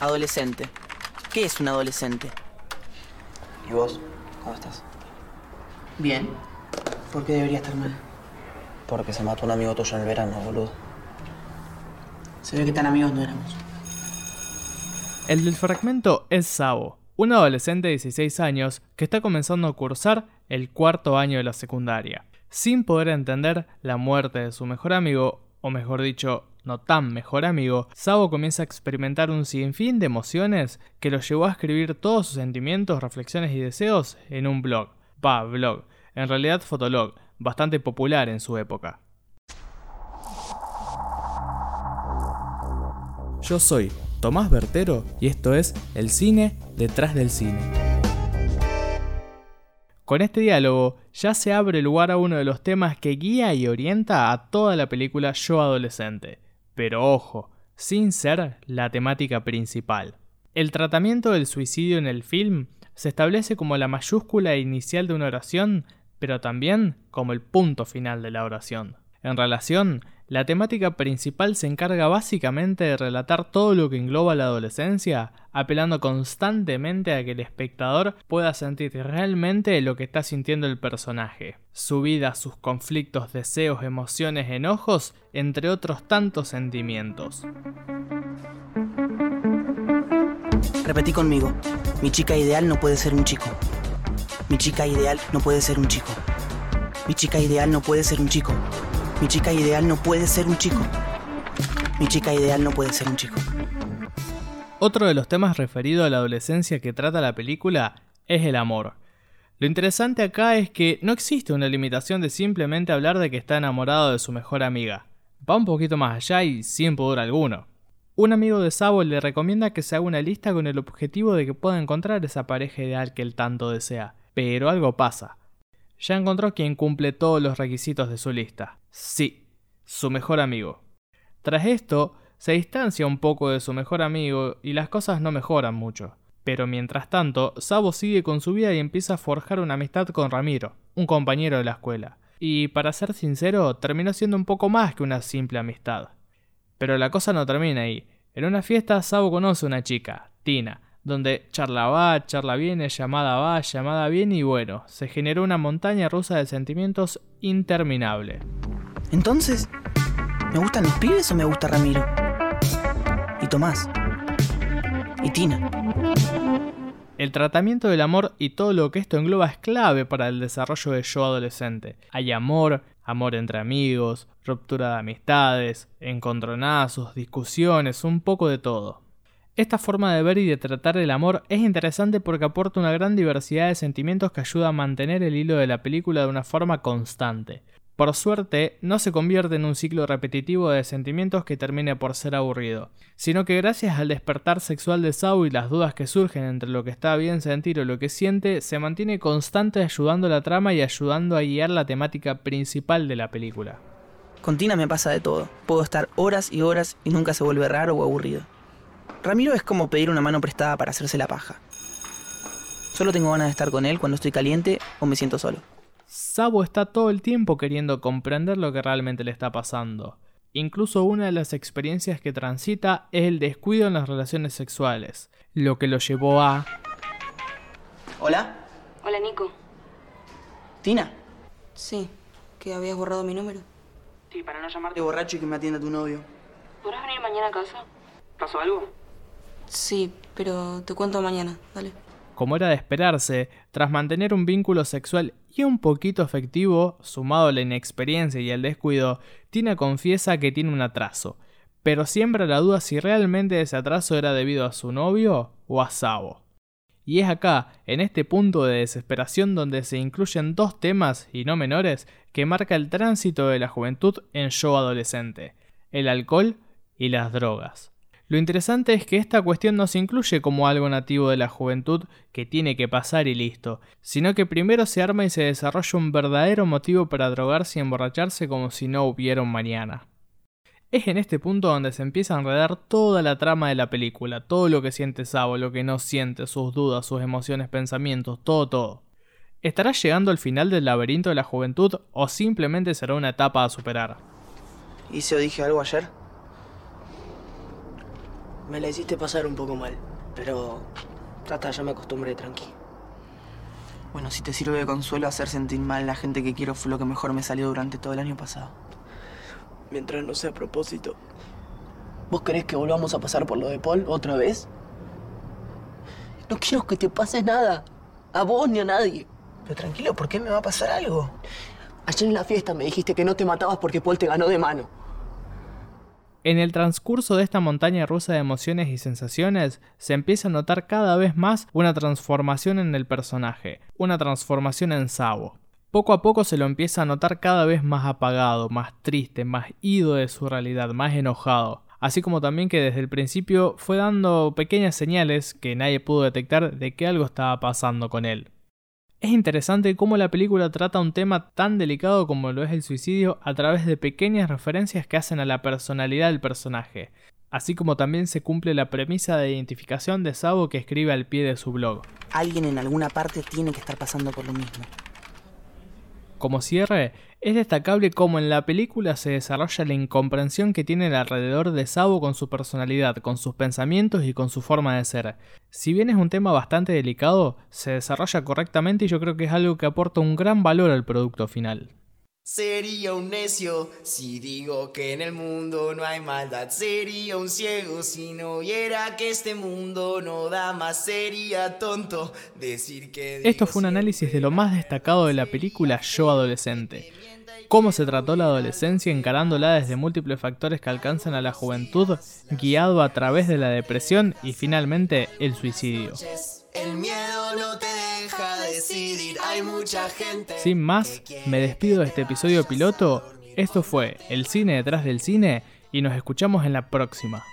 Adolescente. ¿Qué es un adolescente? ¿Y vos? ¿Cómo estás? Bien. ¿Por qué debería estar mal? Porque se mató un amigo tuyo en el verano, boludo. Se ve que tan amigos no éramos. El del fragmento es Sabo, un adolescente de 16 años que está comenzando a cursar el cuarto año de la secundaria. Sin poder entender la muerte de su mejor amigo, o mejor dicho, no tan mejor amigo, Sabo comienza a experimentar un sinfín de emociones que lo llevó a escribir todos sus sentimientos, reflexiones y deseos en un blog. Pa, blog. En realidad fotolog, bastante popular en su época. Yo soy Tomás Bertero y esto es El cine detrás del cine. Con este diálogo ya se abre lugar a uno de los temas que guía y orienta a toda la película Yo Adolescente, pero ojo, sin ser la temática principal. El tratamiento del suicidio en el film se establece como la mayúscula inicial de una oración, pero también como el punto final de la oración. En relación la temática principal se encarga básicamente de relatar todo lo que engloba la adolescencia, apelando constantemente a que el espectador pueda sentir realmente lo que está sintiendo el personaje, su vida, sus conflictos, deseos, emociones, enojos, entre otros tantos sentimientos. Repetí conmigo, mi chica ideal no puede ser un chico. Mi chica ideal no puede ser un chico. Mi chica ideal no puede ser un chico. Mi chica ideal no puede ser un chico. Mi chica ideal no puede ser un chico. Otro de los temas referido a la adolescencia que trata la película es el amor. Lo interesante acá es que no existe una limitación de simplemente hablar de que está enamorado de su mejor amiga. Va un poquito más allá y sin pudor alguno. Un amigo de Sabo le recomienda que se haga una lista con el objetivo de que pueda encontrar esa pareja ideal que él tanto desea. Pero algo pasa ya encontró quien cumple todos los requisitos de su lista. Sí, su mejor amigo. Tras esto, se distancia un poco de su mejor amigo y las cosas no mejoran mucho. Pero mientras tanto, Sabo sigue con su vida y empieza a forjar una amistad con Ramiro, un compañero de la escuela. Y para ser sincero, terminó siendo un poco más que una simple amistad. Pero la cosa no termina ahí. En una fiesta, Sabo conoce a una chica, Tina, donde charla va, charla viene, llamada va, llamada viene y bueno, se generó una montaña rusa de sentimientos interminable. Entonces, ¿me gustan los pibes o me gusta Ramiro? Y Tomás. Y Tina. El tratamiento del amor y todo lo que esto engloba es clave para el desarrollo de yo adolescente. Hay amor, amor entre amigos, ruptura de amistades, encontronazos, discusiones, un poco de todo. Esta forma de ver y de tratar el amor es interesante porque aporta una gran diversidad de sentimientos que ayuda a mantener el hilo de la película de una forma constante. Por suerte, no se convierte en un ciclo repetitivo de sentimientos que termine por ser aburrido, sino que gracias al despertar sexual de Sao y las dudas que surgen entre lo que está bien sentir o lo que siente, se mantiene constante ayudando la trama y ayudando a guiar la temática principal de la película. Con Tina me pasa de todo. Puedo estar horas y horas y nunca se vuelve raro o aburrido. Ramiro es como pedir una mano prestada para hacerse la paja. Solo tengo ganas de estar con él cuando estoy caliente o me siento solo. Sabo está todo el tiempo queriendo comprender lo que realmente le está pasando. Incluso una de las experiencias que transita es el descuido en las relaciones sexuales, lo que lo llevó a... ¿Hola? Hola, Nico. ¿Tina? Sí, que habías borrado mi número. Sí, para no llamarte borracho y que me atienda tu novio. ¿Podrás venir mañana a casa? ¿Pasó algo? Sí, pero te cuento mañana, dale. Como era de esperarse, tras mantener un vínculo sexual un poquito afectivo, sumado a la inexperiencia y el descuido, Tina confiesa que tiene un atraso, pero siempre la duda si realmente ese atraso era debido a su novio o a Sabo. Y es acá, en este punto de desesperación donde se incluyen dos temas, y no menores, que marca el tránsito de la juventud en yo adolescente, el alcohol y las drogas. Lo interesante es que esta cuestión no se incluye como algo nativo de la juventud que tiene que pasar y listo, sino que primero se arma y se desarrolla un verdadero motivo para drogarse y emborracharse como si no hubiera un mañana. Es en este punto donde se empieza a enredar toda la trama de la película, todo lo que siente Sabo, lo que no siente, sus dudas, sus emociones, pensamientos, todo, todo. ¿Estará llegando al final del laberinto de la juventud o simplemente será una etapa a superar? ¿Hice o dije algo ayer? Me la hiciste pasar un poco mal, pero hasta ya me acostumbré, tranqui. Bueno, si te sirve de consuelo, hacer sentir mal a la gente que quiero fue lo que mejor me salió durante todo el año pasado. Mientras no sea a propósito. ¿Vos querés que volvamos a pasar por lo de Paul otra vez? No quiero que te pase nada. A vos ni a nadie. Pero tranquilo, ¿por qué me va a pasar algo? Ayer en la fiesta me dijiste que no te matabas porque Paul te ganó de mano. En el transcurso de esta montaña rusa de emociones y sensaciones, se empieza a notar cada vez más una transformación en el personaje, una transformación en Sabo. Poco a poco se lo empieza a notar cada vez más apagado, más triste, más ido de su realidad, más enojado. Así como también que desde el principio fue dando pequeñas señales que nadie pudo detectar de que algo estaba pasando con él. Es interesante cómo la película trata un tema tan delicado como lo es el suicidio a través de pequeñas referencias que hacen a la personalidad del personaje, así como también se cumple la premisa de identificación de Sabo que escribe al pie de su blog. Alguien en alguna parte tiene que estar pasando por lo mismo. Como cierre, es destacable cómo en la película se desarrolla la incomprensión que tiene alrededor de Sabo con su personalidad, con sus pensamientos y con su forma de ser. Si bien es un tema bastante delicado, se desarrolla correctamente y yo creo que es algo que aporta un gran valor al producto final. Sería un necio si digo que en el mundo no hay maldad. Sería un ciego si no viera que este mundo no da más. Sería tonto decir que. Esto fue un análisis de lo más destacado de la película Yo Adolescente. Cómo se trató la adolescencia encarándola desde múltiples factores que alcanzan a la juventud, guiado a través de la depresión y finalmente el suicidio. El miedo no te decidir, hay mucha gente. Sin más, me despido de este episodio piloto. Esto fue El cine detrás del cine y nos escuchamos en la próxima.